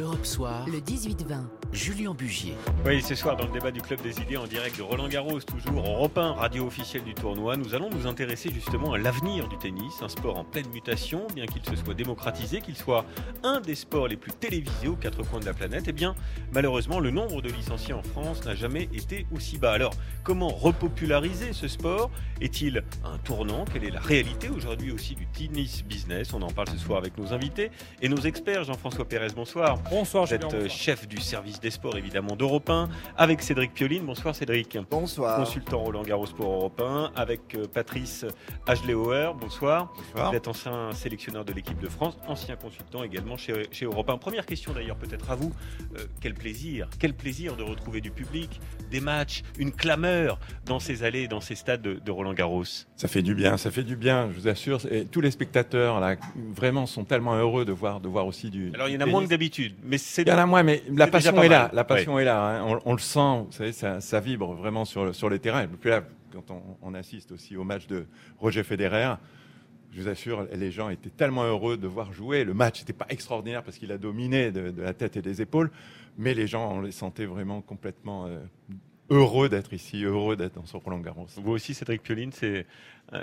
Europe Soir, le 18-20. Julien Bugier. Oui, ce soir, dans le débat du Club des idées en direct de Roland Garros, toujours Europe 1, radio officielle du tournoi, nous allons nous intéresser justement à l'avenir du tennis, un sport en pleine mutation, bien qu'il se soit démocratisé, qu'il soit un des sports les plus télévisés aux quatre coins de la planète. Eh bien, malheureusement, le nombre de licenciés en France n'a jamais été aussi bas. Alors, comment repopulariser ce sport? Est-il un tournant? Quelle est la réalité aujourd'hui aussi du tennis business? On en parle ce soir avec nos invités et nos experts. Jean-François Pérez, bonsoir. Bonsoir, Vous êtes euh, chef du service des sports évidemment d'Europe 1 avec Cédric Pioline. Bonsoir Cédric. Bonsoir. Consultant Roland Garros pour Europe 1 avec euh, Patrice Agelauer. Bonsoir. Bonsoir. Vous êtes ancien sélectionneur de l'équipe de France, ancien consultant également chez, chez Europe 1. Première question d'ailleurs peut-être à vous. Euh, quel plaisir, quel plaisir de retrouver du public, des matchs, une clameur dans ces allées, dans ces stades de, de Roland Garros? Ça fait du bien, ça fait du bien, je vous assure. Et tous les spectateurs là, vraiment sont tellement heureux de voir, de voir aussi du. Alors il y en a tennis. moins que d'habitude, mais c'est Il y en a moins, mais la passion est là. La passion est là. hein. On, on le sent, vous savez, ça, ça vibre vraiment sur le, sur le terrain. Et puis là, quand on, on assiste aussi au match de Roger Federer, je vous assure, les gens étaient tellement heureux de voir jouer. Le match n'était pas extraordinaire parce qu'il a dominé de, de la tête et des épaules, mais les gens, on les sentait vraiment complètement euh, heureux d'être ici, heureux d'être dans ce Roland Garros. Vous aussi, Cédric Pioline, c'est euh,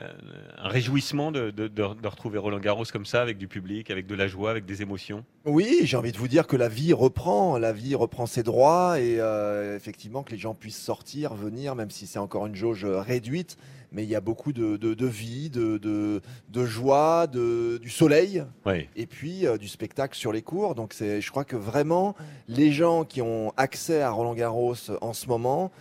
un réjouissement de, de- de- de retrouver Roland Garros comme ça, avec du public, avec de la joie, avec des émotions. Oui, j'ai envie de vous dire que la vie reprend, la vie reprend ses droits et euh, effectivement que les gens puissent sortir, venir, même si c'est encore une jauge réduite, mais il y a beaucoup de, de- de vie, de, de- de joie, de, du soleil Oui. et puis euh, du spectacle sur les cours. Donc c'est, je crois que vraiment les gens qui ont accès à Roland Garros en ce moment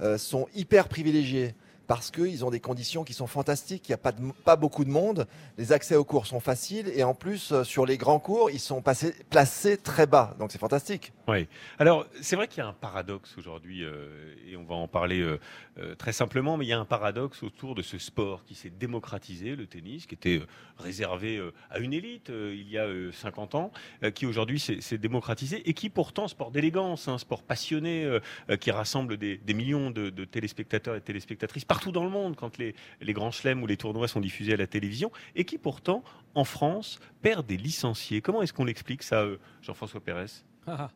euh, sont hyper privilégiés. Parce qu'ils ont des conditions qui sont fantastiques, il n'y a pas, pas beaucoup de monde, les accès aux cours sont faciles et en plus euh, sur les grands cours, ils sont placés très bas, donc c'est fantastique. Oui. Alors, c'est vrai qu'il y a un paradoxe aujourd'hui, euh, et on va en parler euh, très simplement, mais il y a un paradoxe autour de ce sport qui s'est démocratisé, le tennis, qui était réservé à une élite il y a euh, 50 ans, qui aujourd'hui s'est démocratisé et qui pourtant, sport d'élégance, un sport passionné, qui rassemble des, millions de, téléspectateurs et téléspectatrices partout dans le monde quand les, les grands chelems ou les tournois sont diffusés à la télévision, et qui pourtant, en France, perd des licenciés. Comment est-ce qu'on l'explique ça, euh, Jean-François Pérez? Ah,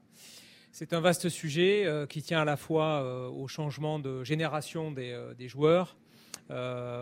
C'est un vaste sujet euh, qui tient à la fois euh, au changement de génération des, des joueurs,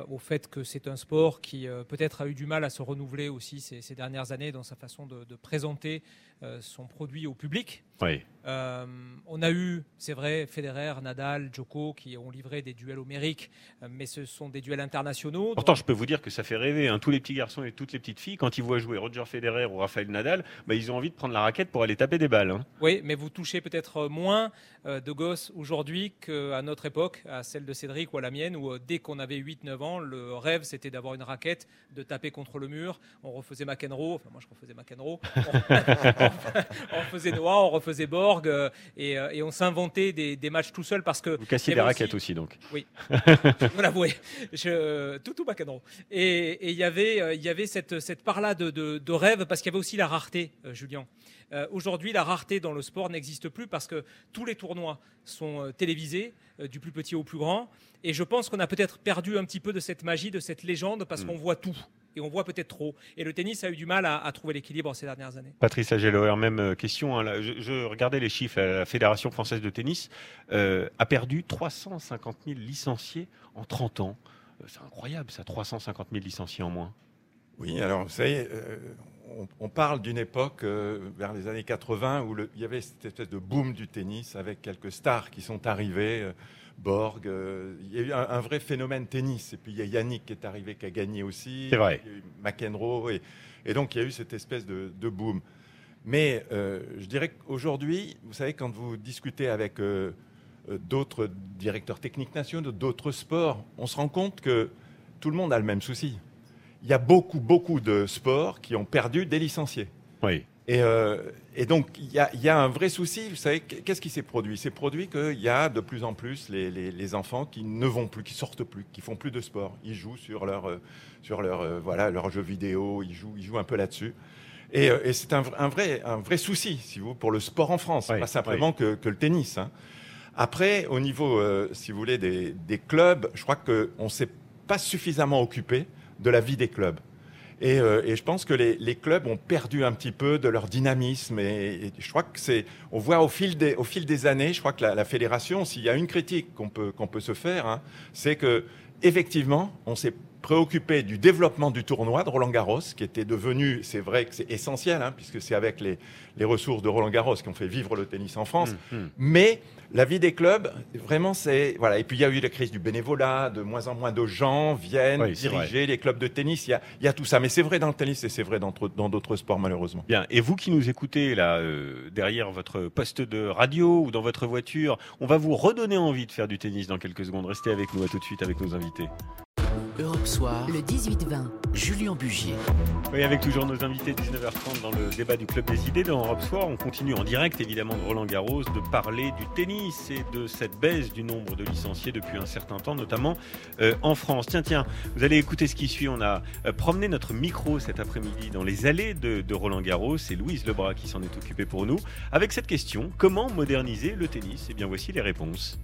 au fait que c'est un sport qui peut-être a eu du mal à se renouveler aussi ces, ces dernières années dans sa façon de présenter euh, son produit au public. Oui. Euh, on a eu, c'est vrai, Federer, Nadal, Djoko qui ont livré des duels homériques, euh, mais ce sont des duels internationaux. Pourtant, je peux vous dire que ça fait rêver. hein. Tous les petits garçons et toutes les petites filles, quand ils voient jouer Roger Federer ou Rafael Nadal, bah, ils ont envie de prendre la raquette pour aller taper des balles. hein. Oui, mais vous touchez peut-être moins euh, de gosses aujourd'hui qu'à notre époque, à celle de Cédric ou à la mienne, où euh, dès qu'on avait 8-9 ans, le rêve c'était d'avoir une raquette, de taper contre le mur. On refaisait McEnroe, enfin moi je refaisais McEnroe, on, on refaisait Noah, on refaisait Borg, euh, et, euh, et on s'inventait des, des matchs tout seul parce que. Vous cassiez y des avait raquettes aussi, donc. je vous l'avouer, je, tout tout McEnroe. Et il y avait, euh, il y avait cette, cette part-là de, de, de rêve parce qu'il y avait aussi la rareté, euh, Julien. Euh, Aujourd'hui, la rareté dans le sport n'existe plus parce que tous les tournois sont euh, télévisés, euh, du plus petit au plus grand. Et je pense qu'on a peut-être perdu un petit peu de cette magie, de cette légende, parce Mm. qu'on voit tout. Et on voit peut-être trop. Et le tennis a eu du mal à, à trouver l'équilibre ces dernières années. Patrice Ageloer, même euh, question. hein, là. je, je regardais les chiffres. La Fédération française de tennis euh, a perdu 350 000 licenciés en 30 ans. Euh, C'est incroyable, ça, 350 000 licenciés en moins. Oui, alors vous savez, euh, on, on parle d'une époque euh, vers les années 80 où le- il y avait cette espèce de boom du tennis avec quelques stars qui sont arrivées. Borg, euh, il y a eu un, un vrai phénomène tennis. Et puis il y a Yannick qui est arrivé, qui a gagné aussi. C'est vrai. Il y a eu McEnroe. Et, et donc il y a eu cette espèce de, de boom. Mais euh, je dirais qu'aujourd'hui, vous savez, quand vous discutez avec euh, d'autres directeurs techniques nationaux, d'autres sports, on se rend compte que tout le monde a le même souci. Il y a beaucoup, beaucoup de sports qui ont perdu des licenciés. Oui. Et, euh, et donc, il y, a, il y a un vrai souci. Vous savez, qu'est-ce qui s'est produit? C'est produit qu'il y a de plus en plus les, les- les enfants qui ne vont plus, qui sortent plus, qui font plus de sport. Ils jouent sur leur, euh, sur leur, euh, voilà, leur jeu vidéo, ils jouent, ils jouent un peu là-dessus. Et, et c'est un, vr- un vrai, un vrai souci, si vous, pour le sport en France, Oui, pas simplement que, que le tennis. hein. Après, au niveau, si vous voulez, des, des clubs, je crois qu'on ne s'est pas suffisamment occupé de la vie des clubs. Et, euh, et je pense que les, clubs ont perdu un petit peu de leur dynamisme. Et, je crois que c'est, on voit au fil des, au fil des années, je crois que la, fédération, s'il y a une critique qu'on peut, peut se faire, hein, c'est que effectivement, on s'est préoccupé du développement du tournoi de Roland Garros, qui était devenu, c'est vrai que c'est essentiel, hein, puisque c'est avec les, les, ressources de Roland Garros qu'on fait vivre le tennis en France. Mmh, mmh. Mais la vie des clubs, vraiment, c'est voilà. Et puis il y a eu la crise du bénévolat, de moins en moins de gens viennent oui, diriger vrai. les clubs de tennis. Il y, a, il y a tout ça, mais c'est vrai dans le tennis et c'est vrai dans d'autres sports malheureusement. Bien. Et vous qui nous écoutez là euh, derrière votre poste de radio ou dans votre voiture, on va vous redonner envie de faire du tennis dans quelques secondes. Restez avec nous à tout de suite avec nos invités. Europe Soir. Le 18-20. Julien Bugier. Oui, avec toujours nos invités 19h30 dans le débat du Club des idées dans Europe Soir. On continue en direct évidemment de Roland Garros de parler du tennis et de cette baisse du nombre de licenciés depuis un certain temps, notamment euh, en France. Tiens, tiens, vous allez écouter ce qui suit. On a euh, promené notre micro cet après-midi dans les allées de, de Roland Garros. C'est Louise Lebras qui s'en est occupée pour nous avec cette question comment moderniser le tennis? Et eh bien voici les réponses.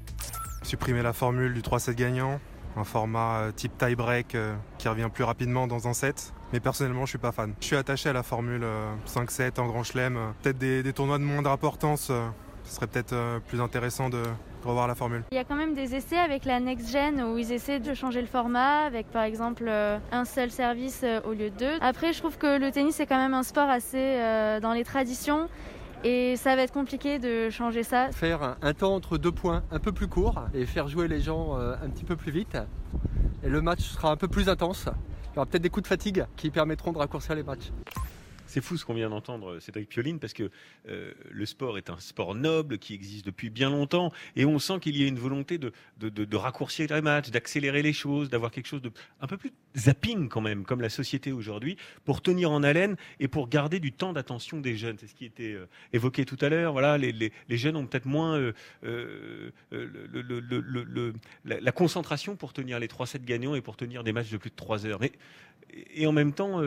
Supprimer la formule du 3-7 gagnant, un format type tie-break euh, qui revient plus rapidement dans un set. Mais personnellement, je suis pas fan. Je suis attaché à la formule 5-7 en grand chelem. Peut-être des, des, tournois de moindre importance. Euh, ce serait peut-être euh, plus intéressant de revoir la formule. Il y a quand même des essais avec la Next Gen où ils essaient de changer le format avec par exemple un seul service au lieu de deux. Après, je trouve que le tennis est quand même un sport assez dans les traditions et ça va être compliqué de changer ça. Faire un temps entre deux points un peu plus court et faire jouer les gens un petit peu plus vite. Et le match sera un peu plus intense. Il y aura peut-être des coups de fatigue qui permettront de raccourcir les matchs. C'est fou ce qu'on vient d'entendre, Cédric Pioline, parce que euh, le sport est un sport noble qui existe depuis bien longtemps, et on sent qu'il y a une volonté de, raccourcir les matchs, d'accélérer les choses, d'avoir quelque chose de un peu plus zapping quand même, comme la société aujourd'hui, pour tenir en haleine et pour garder du temps d'attention des jeunes. C'est ce qui était euh, évoqué tout à l'heure. Voilà, les, jeunes ont peut-être moins euh, la, concentration pour tenir les 3-7 gagnants et pour tenir des matchs de plus de 3 heures. Mais, et en même temps,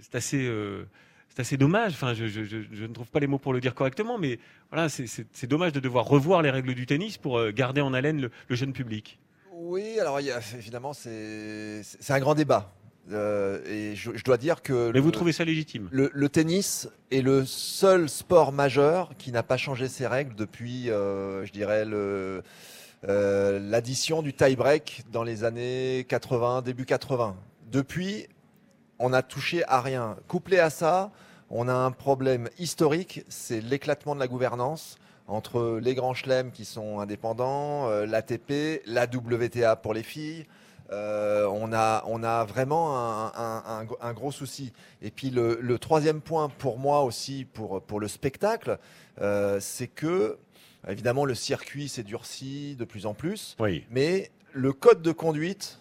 c'est assez, euh, c'est assez dommage. Enfin, je, je, je, ne trouve pas les mots pour le dire correctement, mais voilà, c'est dommage de devoir revoir les règles du tennis pour euh, garder en haleine le, le jeune public. Oui, alors il y a, évidemment, c'est un grand débat. Euh, et je, je, dois dire que. Mais le, vous trouvez ça légitime? le, le, tennis est le seul sport majeur qui n'a pas changé ses règles depuis, euh, je dirais, le. Euh, l'addition du tie-break dans les années 80, début 80. Depuis, on a touché à rien. Couplé à ça, on a un problème historique, c'est l'éclatement de la gouvernance entre les grands chelems qui sont indépendants, euh, l'ATP, la WTA pour les filles. Euh, on, a, on a vraiment un, un, un, un gros souci. Et puis le, le, troisième point pour moi aussi, pour, pour le spectacle, euh, c'est que, évidemment, le circuit s'est durci de plus en plus, oui. mais le code de conduite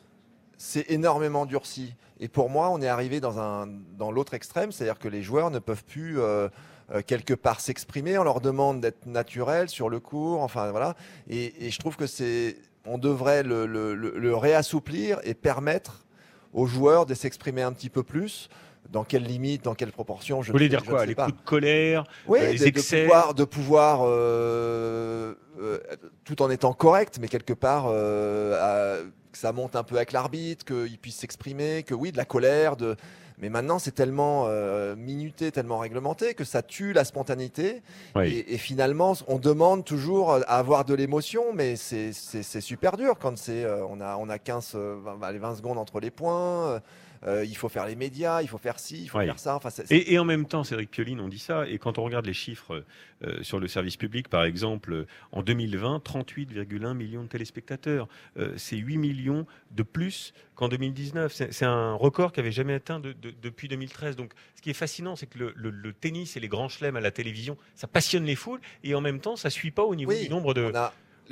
s'est énormément durci. Et pour moi, on est arrivé dans, dans l'autre extrême, c'est-à-dire que les joueurs ne peuvent plus euh, euh, quelque part s'exprimer. On leur demande d'être naturels sur le cours. Enfin voilà. Et, je trouve que c'est, on devrait le, réassouplir et permettre aux joueurs de s'exprimer un petit peu plus. Dans quelle limite, dans quelle proportion je Vous voulez dire quoi Les pas. coups de colère, oui, euh, les de, excès de pouvoir, de pouvoir euh, euh, tout en étant correct, mais quelque part à, que ça monte un peu avec l'arbitre, qu'il puisse s'exprimer, que oui, de la colère, de... mais maintenant c'est tellement minuté, tellement réglementé que ça tue la spontanéité. Oui. Et, et, finalement, on demande toujours à avoir de l'émotion, mais c'est super dur quand c'est on a on a 15 20, 20 secondes entre les points. Euh, il faut faire les médias, il faut faire ci, il faut faire ça. Enfin, c est, c est... Et, et, en même temps, Cédric Pioline, on dit ça, et quand on regarde les chiffres euh, sur le service public, par exemple, en 2020, 38,1 millions de téléspectateurs, euh, c'est 8 millions de plus qu'en 2019. C'est un record qui n'avait jamais atteint de, de, depuis 2013. Donc, ce qui est fascinant, c'est que le, le, le, tennis et les grands chelems à la télévision, ça passionne les foules, et en même temps, ça suit pas au niveau oui, du nombre de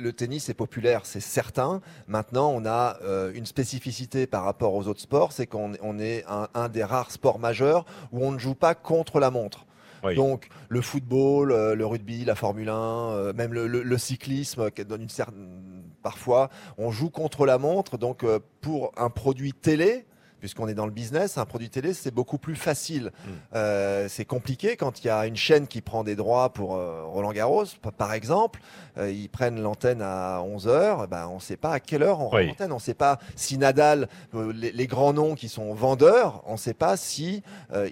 le tennis est populaire, c'est certain. Maintenant, on a euh, une spécificité par rapport aux autres sports, c'est qu'on on est un, un, des rares sports majeurs où on ne joue pas contre la montre. Oui. Donc le football, euh, le rugby, la Formule 1, euh, même le, le, le, cyclisme, qui donne une certaine... parfois, on joue contre la montre. Donc pour un produit télé, puisqu'on est dans le business. Un produit télé, c'est beaucoup plus facile. Mm. Euh, c'est compliqué quand il y a une chaîne qui prend des droits pour euh, Roland Garros, par exemple. Euh, ils prennent l'antenne à 11h. Ben, on ne sait pas à quelle heure on rend Oui. l'antenne. On ne sait pas si Nadal, les, les grands noms qui sont vendeurs, on ne sait pas si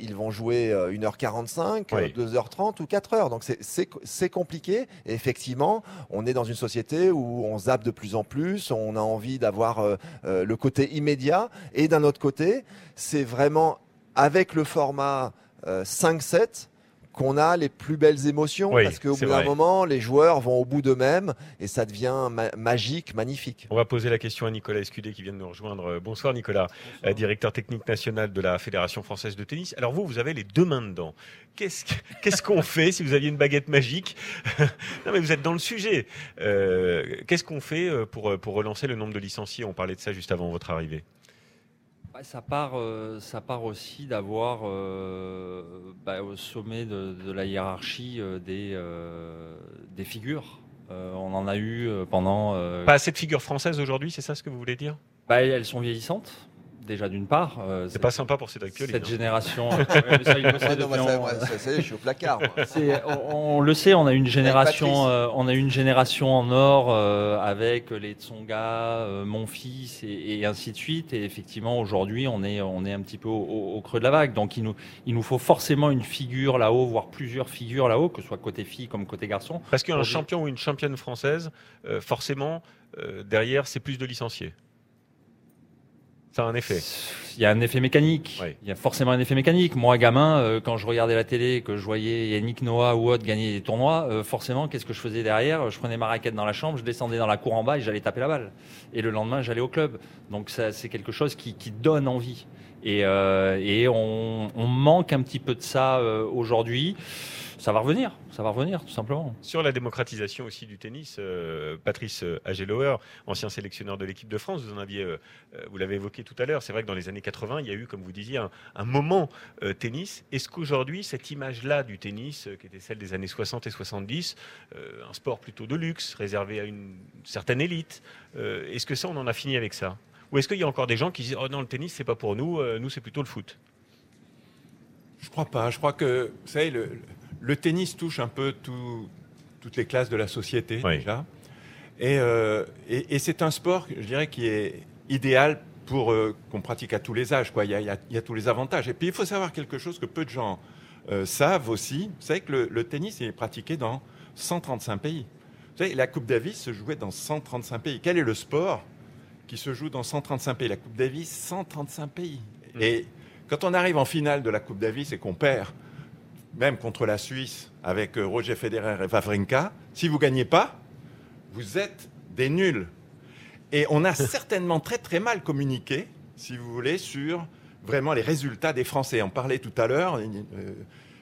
ils vont jouer euh, 1h45, Oui. euh, 2h30 ou 4h. Donc c'est- compliqué. Et effectivement, on est dans une société où on zappe de plus en plus, on a envie d'avoir le côté immédiat. Et d'un autre côté, c'est vraiment avec le format euh, 5-7 qu'on a les plus belles émotions Oui, parce qu'au bout d'un moment, les joueurs vont au bout d'eux-mêmes et ça devient ma- magique, magnifique. On va poser la question à Nicolas Escudé qui vient de nous rejoindre. Euh, Bonsoir Nicolas, euh, directeur technique national de la Fédération française de tennis. Alors vous, vous avez les deux mains dedans. Qu'est-ce que- qu'est-ce qu'on fait si vous aviez une baguette magique Non mais vous êtes dans le sujet. Euh, Qu'est-ce qu'on fait euh, pour, euh, pour relancer le nombre de licenciés? On parlait de ça juste avant votre arrivée. Ça, part, euh, ça part aussi d'avoir euh, bah, au sommet de, de la hiérarchie euh, des, des figures. On en a eu pendant. Pas assez de figures françaises aujourd'hui, c'est ça ce que vous voulez dire? Bah, elles sont vieillissantes, déjà d'une part. Euh, C'est pas sympa pour. Cette hein. génération. Ça- ça y est, je suis au placard. moi. On, on le sait, on a une génération, euh, on a une génération en or euh, avec les Tsonga, euh, mon fils et, et ainsi de suite. Et effectivement, aujourd'hui, on est, on est un petit peu au, au- au creux de la vague. Donc, il nous, il nous faut forcément une figure là-haut, voire plusieurs figures là-haut, que ce soit côté fille comme côté garçon. Parce qu'un champion ou une championne française, euh, forcément, euh, derrière, c'est plus de licenciés. Ça a un effet. Il y a un effet mécanique. Oui. Il y a forcément un effet mécanique. Moi, gamin, euh, quand je regardais la télé, que je voyais Yannick Noah ou autre gagner des tournois, euh, forcément, qu'est-ce que je faisais derrière? Je prenais ma raquette dans la chambre, je descendais dans la cour en bas et j'allais taper la balle. Et le lendemain, j'allais au club. Donc, ça, c'est quelque chose qui, qui donne envie. Et, euh, et on, on manque un petit peu de ça aujourd'hui. Ça va revenir, ça va revenir, tout simplement. Sur la démocratisation aussi du tennis, euh, Patrice Agelower, ancien sélectionneur de l'équipe de France, vous en aviez, euh, euh, vous l'avez évoqué tout à l'heure. C'est vrai que dans les années 80, il y a eu, comme vous disiez, un, un moment euh, tennis. Est-ce qu'aujourd'hui, cette image-là du tennis, euh, qui était celle des années 60 et 70, euh, un sport plutôt de luxe, réservé à une certaine élite, euh, est-ce que ça, on en a fini avec ça? Ou est-ce qu'il y a encore des gens qui disent, oh non, le tennis, c'est pas pour nous, euh, nous, c'est plutôt le foot? Je crois pas. Je crois que, vous savez, le, le tennis touche un peu tout- toutes les classes de la société Oui. déjà. Et, euh, et- et c'est un sport, je dirais, qui est idéal pour euh, qu'on pratique à tous les âges. Quoi. Il, y a, il y a- il y a tous les avantages. Et puis il faut savoir quelque chose que peu de gens euh, savent aussi. Vous savez que le, le tennis est pratiqué dans 135 pays. Vous savez, la Coupe Davis se jouait dans 135 pays. Quel est le sport qui se joue dans 135 pays? La Coupe Davis, 135 pays. Mm. Et quand on arrive en finale de la Coupe Davis et qu'on perd, même contre la Suisse, avec euh, Roger Federer et Wawrinka, si vous gagnez pas, vous êtes des nuls. Et on a certainement très très mal communiqué, si vous voulez, sur vraiment les résultats des Français. On parlait tout à l'heure, euh,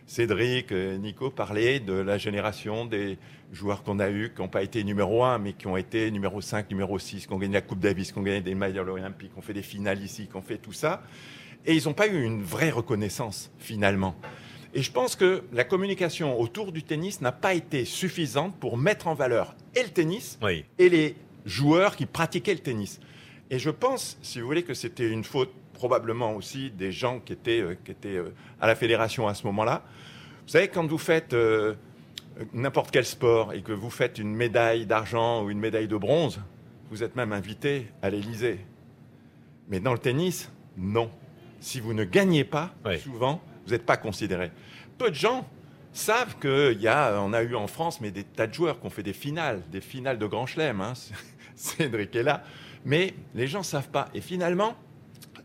Cédric, euh, Nico parlaient de la génération des joueurs qu'on a eus, qui n'ont pas été numéro 1, mais qui ont été numéro 5, numéro 6, qui ont gagné la Coupe Davis, qui ont gagné des médailles olympiques, qui ont fait des finales ici, qui ont fait tout ça. Et ils n'ont pas eu une vraie reconnaissance, finalement. Et je pense que la communication autour du tennis n'a pas été suffisante pour mettre en valeur et le tennis Oui. et les joueurs qui pratiquaient le tennis. Et je pense, si vous voulez, que c'était une faute probablement aussi des gens qui étaient, euh, qui étaient euh, à la fédération à ce moment-là. Vous savez, quand vous faites euh, n'importe quel sport et que vous faites une médaille d'argent ou une médaille de bronze, vous êtes même invité à l'Élysée. Mais dans le tennis, non. Si vous ne gagnez pas, souvent, vous n'êtes pas considéré. Peu de gens savent qu'il y a, on a eu en France, mais des tas de joueurs qui ont fait des finales, des finales de Grand Chelem. hein. Cédric est là. Mais les gens ne savent pas. Et finalement,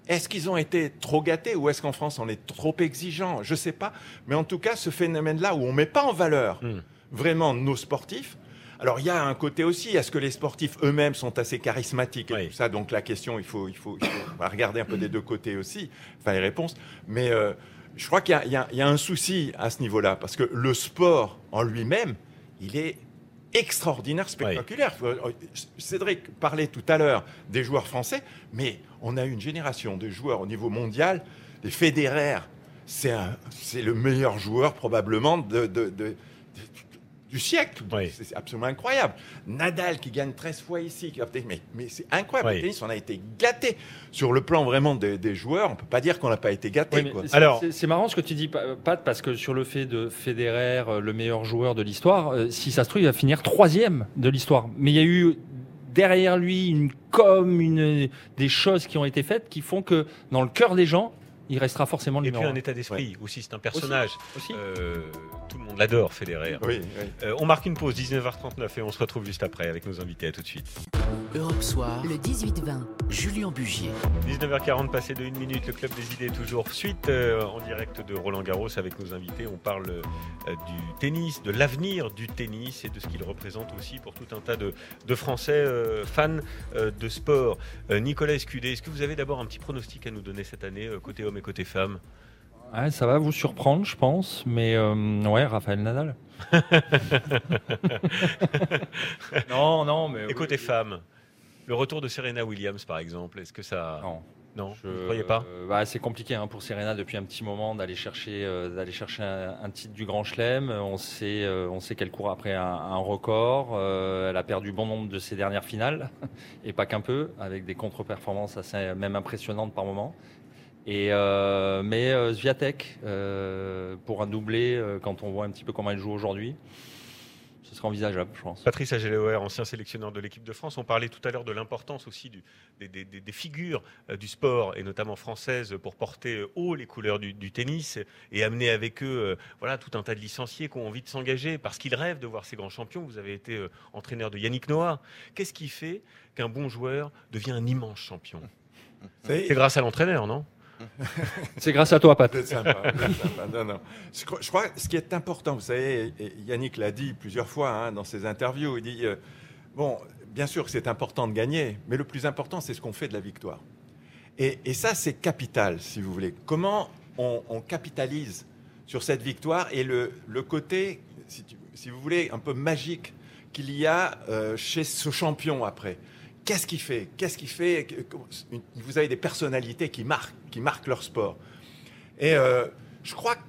est-ce qu'ils ont été trop gâtés ou est-ce qu'en France on est trop exigeant? Je ne sais pas. Mais en tout cas, ce phénomène-là où on ne met pas en valeur Mm. vraiment nos sportifs. Alors il y a un côté aussi, est-ce que les sportifs eux-mêmes sont assez charismatiques et Oui. tout ça? Donc la question, il faut, il faut, il faut on va regarder un peu des deux côtés aussi, enfin les réponses. Mais euh, je crois qu'il y a- y, y un souci à ce niveau-là, parce que le sport en lui-même, il est extraordinaire, spectaculaire. Euh, Cédric parlait tout à l'heure des joueurs français, mais on a une génération de joueurs au niveau mondial, des Federer, c'est le meilleur joueur probablement de, de- de- du siècle. Oui. C'est absolument incroyable. Nadal qui gagne 13 fois ici. qui- Mais, mais c'est incroyable. Oui. Le tennis, on a été gâté. Sur le plan vraiment des, des joueurs, on peut pas dire qu'on n'a pas été gâté. Oui, Alors- c'est- marrant ce que tu dis, Pa- Pat, parce que sur le fait de Federer, euh, le meilleur joueur de l'histoire, euh, si ça se trouve, il va finir troisième de l'histoire. Mais il y a eu derrière lui une com, une, des choses qui ont été faites qui font que dans le cœur des gens, il restera forcément le Et puis numéro un un. état d'esprit aussi, c'est un personnage. Aussi. Euh, tout le monde l'adore, Federer. Oui, oui. Euh, on marque une pause, 19h39, et on se retrouve juste après avec nos invités. À tout de suite. Europe Soir, le 18-20, Julien Bugier. 19h40 passé de 1 minute, le Club des idées toujours suite euh, en direct de Roland Garros avec nos invités. On parle euh, du tennis, de l'avenir du tennis et de ce qu'il représente aussi pour tout un tas de, de Français euh, fans euh, de sport. Euh, Nicolas Escudé, est-ce que vous avez d'abord un petit pronostic à nous donner cette année, euh, côté homme côté femme Ouais, ça va vous surprendre, je pense, mais euh, ouais, Raphaël Nadal. non, non, mais. Et côté femme le retour de Serena Williams, par exemple, est-ce que ça... Non. Non, Je- vous ne croyez pas? Euh, bah, C'est compliqué hein, pour Serena depuis un petit moment d'aller chercher, euh, d'aller chercher un, un titre du Grand Chelem. On sait, euh, on sait qu'elle court après un, un record. Euh, elle a perdu bon nombre de ses dernières finales, et pas qu'un peu, avec des contre-performances assez même impressionnantes par moment. Et euh, mais euh, Swiatek, euh, pour un doublé, euh, quand on voit un petit peu comment elle joue aujourd'hui, ce serait envisageable, je pense. Patrice Agelauer, ancien sélectionneur de l'équipe de France, on parlait tout à l'heure de l'importance aussi du- des, des- des- des figures euh, du sport, et notamment françaises, pour porter haut les couleurs du, du tennis et amener avec eux voilà, tout un tas de licenciés qui ont envie de s'engager parce qu'ils rêvent de voir ces grands champions. Vous avez été entraîneur de Yannick Noah. Qu'est-ce qui fait qu'un bon joueur devient un immense champion? C'est grâce à l'entraîneur, non? C'est grâce à toi, Pat. Je crois, je ce qui est important, vous savez, Yannick l'a dit plusieurs fois hein, dans ses interviews, il dit, euh, bon, bien sûr que c'est important de gagner, mais le plus important, c'est ce qu'on fait de la victoire. Et, ça, c'est capital, si vous voulez. Comment on, capitalise sur cette victoire et le, côté, si vous voulez, un peu magique qu'il y a euh, chez ce champion après? Qu'est-ce qu'il fait? Qu'est-ce qu'il fait? Vous avez des personnalités qui marquent, qui marquent leur sport. Et euh, je crois que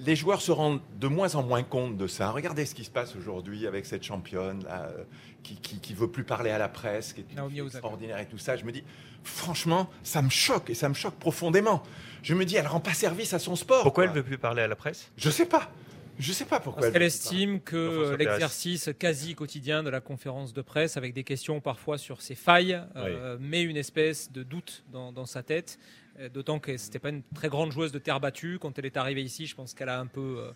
les joueurs se rendent de moins en moins compte de ça. Regardez ce qui se passe aujourd'hui avec cette championne là, euh, qui, qui, qui veut plus parler à la presse, qui est une Naomi extraordinaire et tout ça. Je me dis, franchement, ça me choque et ça me choque profondément. Je me dis, elle rend pas service à son sport. Pourquoi elle quoi. ne veut plus parler à la presse? Je sais pas. Je sais pas pourquoi. Parce pas. estime que l'exercice quasi quotidien de la conférence de presse, avec des questions parfois sur ses failles, euh, met une espèce de doute dans, dans sa tête. Euh, D'autant que c'était pas une très grande joueuse de terre battue. Quand elle est arrivée ici, je pense qu'elle a un peu, euh,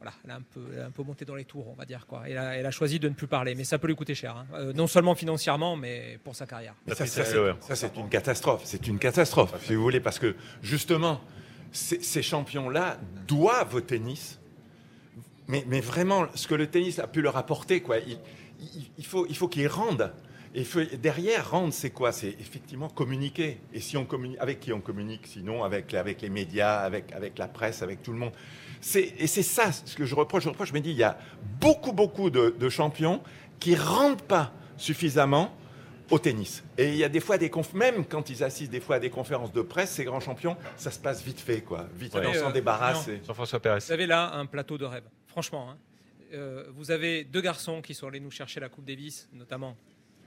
voilà, elle a un peu, elle a un peu monté dans les tours, on va dire quoi. Elle a, elle a choisi de ne plus parler, mais ça peut lui coûter cher, hein. Euh, non seulement financièrement, mais pour sa carrière. Mais ça, c'est- Adelauer. ça, c'est une catastrophe. C'est une catastrophe, si vous voulez, parce que justement, ces, ces champions-là doivent au tennis. Mais, mais vraiment, ce que le tennis a pu leur apporter, quoi, il, il- il faut, il faut qu'ils rendent. Et derrière, rendre, c'est quoi? C'est effectivement communiquer. Et si on communique, avec qui on communique? Sinon, avec, avec les médias, avec, avec la presse, avec tout le monde. Et c'est ça ce que je reproche. Je reproche, je me dis, il y a beaucoup, beaucoup de, de champions qui rendent pas suffisamment au tennis. Et il y a des fois des conf... même quand ils assistent des fois à des conférences de presse, ces grands champions, ça se passe vite fait, quoi. Vite Ouais. fait, on Euh, s'en débarrasse. non. et- Jean-François Pérez. Vous avez là un plateau de rêve, franchement. hein. Euh, vous avez deux garçons qui sont allés nous chercher la Coupe Davis, notamment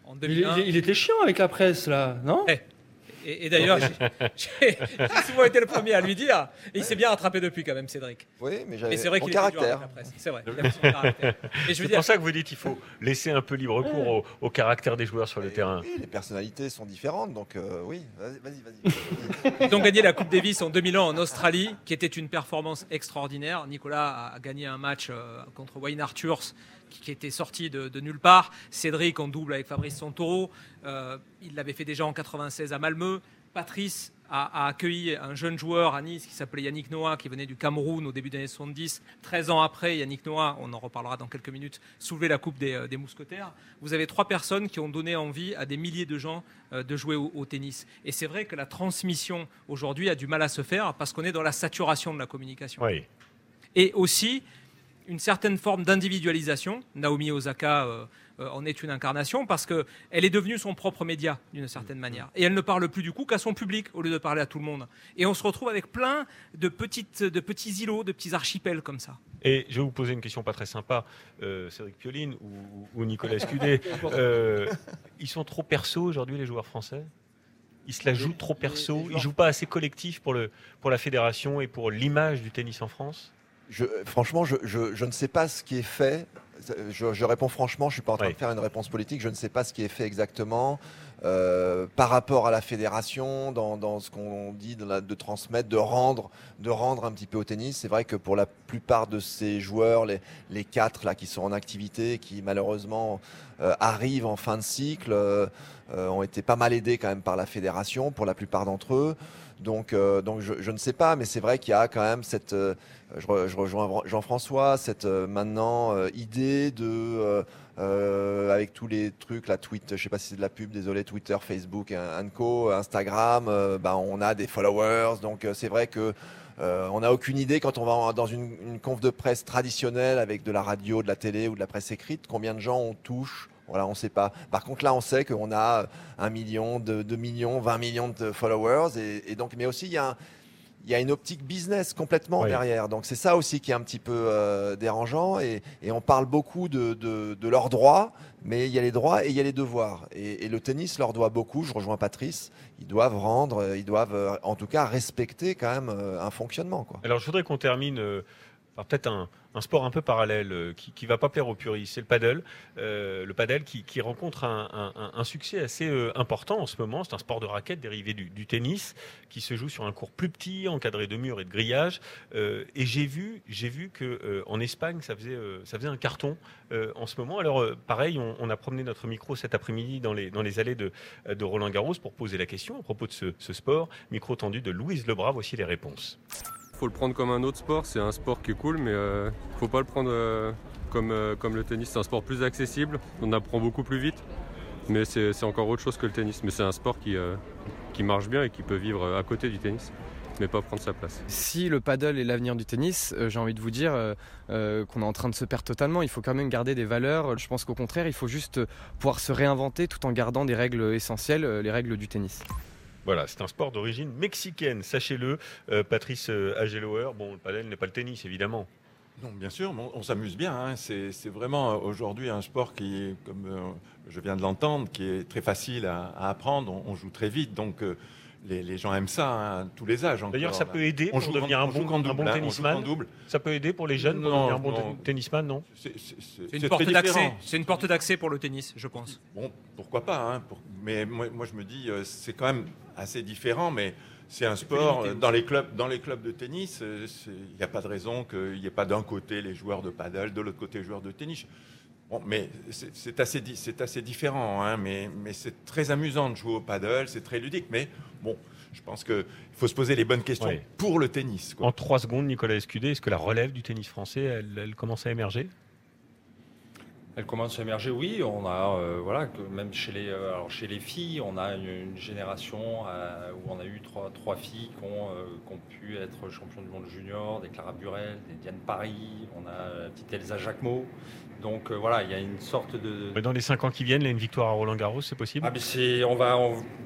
en Il, 2001. il- il était chiant avec la presse, là, non? Eh, Et, et d'ailleurs, j'ai- souvent été le premier à lui dire. Et il s'est bien rattrapé depuis, quand même, Cédric. Oui, mais j'avais c'est vrai mon qu'il caractère. C'est vrai. C'est dire, pour ça que vous dites qu'il faut laisser un peu libre cours au, au caractère des joueurs sur le Et terrain. Oui, les personnalités sont différentes, donc euh, oui, vas-y, vas-y. Ils ont gagné la Coupe Davis en 2000 en Australie, qui était une performance extraordinaire. Nicolas a gagné un match euh, contre Wayne Arthurs, qui, était sorti de, de nulle part. Cédric en double avec Fabrice Santoro. Euh, il l'avait fait déjà en 96 à Malmö. Patrice a, a accueilli un jeune joueur à Nice qui s'appelait Yannick Noah, qui venait du Cameroun au début des années 70. 13 ans après, Yannick Noah, on en reparlera dans quelques minutes, soulevait la Coupe des, euh, des Mousquetaires. Vous avez trois personnes qui ont donné envie à des milliers de gens euh, de jouer au, au tennis. Et c'est vrai que la transmission aujourd'hui a du mal à se faire parce qu'on est dans la saturation de la communication. Oui. Et aussi une certaine forme d'individualisation. Naomi Osaka, euh, en est une incarnation parce qu'elle est devenue son propre média d'une certaine manière. Et elle ne parle plus du coup qu'à son public au lieu de parler à tout le monde. Et on se retrouve avec plein de, petites, de petits îlots, de petits archipels comme ça. Et je vais vous poser une question pas très sympa, euh, Cédric Pioline ou, Nicolas Escudé. Euh, ils sont trop perso aujourd'hui, les joueurs français? Ils se la jouent trop perso? Ils jouent pas assez collectif pour, le, pour la fédération et pour l'image du tennis en France? Je, Franchement, je, ne sais pas ce qui est fait. Je, réponds franchement, je ne suis pas en train de faire une réponse politique. Je ne sais pas ce qui est fait exactement. Euh, par rapport à la fédération, dans, ce qu'on dit de, de, transmettre, de rendre, de rendre un petit peu au tennis. C'est vrai que pour la plupart de ces joueurs, les, les quatre là qui sont en activité, qui malheureusement euh, arrivent en fin de cycle, euh, ont été pas mal aidés quand même par la fédération pour la plupart d'entre eux. Donc, donc je, je, ne sais pas, mais c'est vrai qu'il y a quand même cette, je, je rejoins Jean-François, cette maintenant idée de euh, avec tous les trucs, la tweet, je sais pas si c'est de la pub, désolé, Twitter, Facebook, Co, Instagram, euh, bah, on a des followers, donc euh, c'est vrai que on n'a aucune idée quand on va dans une, une, conf de presse traditionnelle avec de la radio, de la télé ou de la presse écrite, combien de gens on touche. Voilà, on ne sait pas. Par contre, là, on sait qu'on a un million, deux, millions, 20 millions de followers. Et donc, mais aussi, il y a un, il y a une optique business complètement derrière. Donc c'est ça aussi qui est un petit peu euh, dérangeant. Et, on parle beaucoup de, leurs droits, mais il y a les droits et il y a les devoirs. Et, le tennis leur doit beaucoup. Je rejoins Patrice. Ils doivent rendre, ils doivent euh, en tout cas respecter quand même euh, un fonctionnement. Quoi. Alors je voudrais qu'on termine peut-être un, sport un peu parallèle euh, qui, ne va pas plaire aux puristes, c'est le paddle. Euh, le paddle qui, rencontre un, succès assez euh, important en ce moment. C'est un sport de raquette dérivé du, tennis qui se joue sur un cours plus petit, encadré de murs et de grillages. et j'ai vu, j'ai vu que en Espagne, ça faisait, ça faisait un carton en ce moment. Alors pareil, on, a promené notre micro cet après-midi dans les, dans les allées de, de Roland Garros pour poser la question à propos de ce, ce sport. Micro tendu de Louise Lebras. Voici les réponses faut le prendre comme un autre sport. C'est un sport qui est cool, mais euh, faut pas le prendre euh, comme, euh, comme le tennis. C'est un sport plus accessible, on apprend beaucoup plus vite, mais c'est encore autre chose que le tennis. Mais c'est un sport qui, qui marche bien et qui peut vivre à côté du tennis mais pas prendre sa place. Si le paddle est l'avenir du tennis, j'ai envie de vous dire qu'on est en train de se perdre totalement. Il faut quand même garder des valeurs. Je pense qu'au contraire, il faut juste pouvoir se réinventer tout en gardant des règles essentielles, les règles du tennis. Voilà, c'est un sport d'origine mexicaine, sachez-le. Euh, Patrice euh, Agelower, bon, le padel n'est pas le tennis, évidemment. Non, bien sûr, on, s'amuse bien. Hein. C'est vraiment euh, aujourd'hui un sport qui, comme je viens de l'entendre, qui est très facile à, apprendre. On, joue très vite, donc les, gens aiment ça, hein, tous les âges. D'ailleurs, ça peut aider pour devenir un bon, un bon tennisman. Ça peut aider pour les jeunes pour devenir un bon tennisman, non? C'est une, porte d'accès. C'est une porte d'accès pour le tennis, je pense. Bon, pourquoi pas hein, Mais moi, moi, je me dis, c'est quand même assez différent, mais c'est un sport. Dans les, clubs, dans les clubs de tennis, euh, il n'y a pas de raison qu'il n'y ait pas d'un côté les joueurs de paddle, de l'autre côté les joueurs de tennis. Bon, mais c'est assez, assez différent, hein, mais, mais c'est très amusant de jouer au paddle, c'est très ludique, mais bon, je pense qu'il faut se poser les bonnes questions pour le tennis. En trois secondes, Nicolas Escudé, est-ce que la relève du tennis français, elle commence à émerger? Elle commence à émerger, oui. On a, euh, voilà, que même chez les, euh, alors chez les filles, on a une, génération euh, où on a eu trois, trois filles qui ont, qui ont, pu être champions du monde junior, des Clara Burel, des Diane Paris, on a la petite Elsa Jacquemot. Donc voilà, il y a une sorte de. Mais dans les cinq ans qui viennent, là, une victoire à Roland Garros, c'est possible ah, c'est, on va,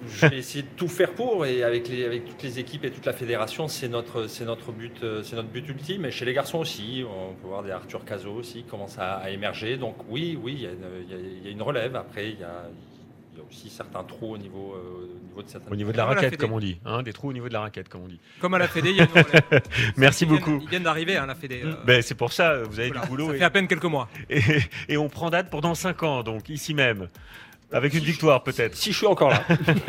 Je vais essayer de tout faire pour et avec, les, avec toutes les équipes et toute la fédération, c'est notre, notre but, c'est notre but ultime. Et chez les garçons aussi, on peut voir des Arthur Cazot aussi qui commencent à, à émerger. Donc oui, oui, il y, a une, relève. Après, il y a, aussi certains trous au niveau, euh, au niveau de certaines. Au niveau de la raquette, comme on dit. Hein, des trous au niveau de la raquette, comme on dit. Comme à la Fédé, il y a une relève. Merci beaucoup. Ils viennent d'arriver à la Fédé. Euh. Ben, c'est pour ça, vous avez du boulot. Ça fait à peine quelques mois. Et, on prend date pour dans 5 ans, donc ici même. Avec une victoire peut-être. Si je suis encore là.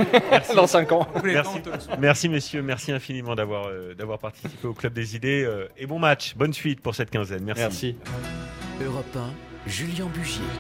Dans 5 ans. Merci. merci messieurs, merci infiniment d'avoir euh, d'avoir participé au Club des idées. et bon match, bonne suite pour cette quinzaine. Merci. Merci. Europe 1, Julien Bugier.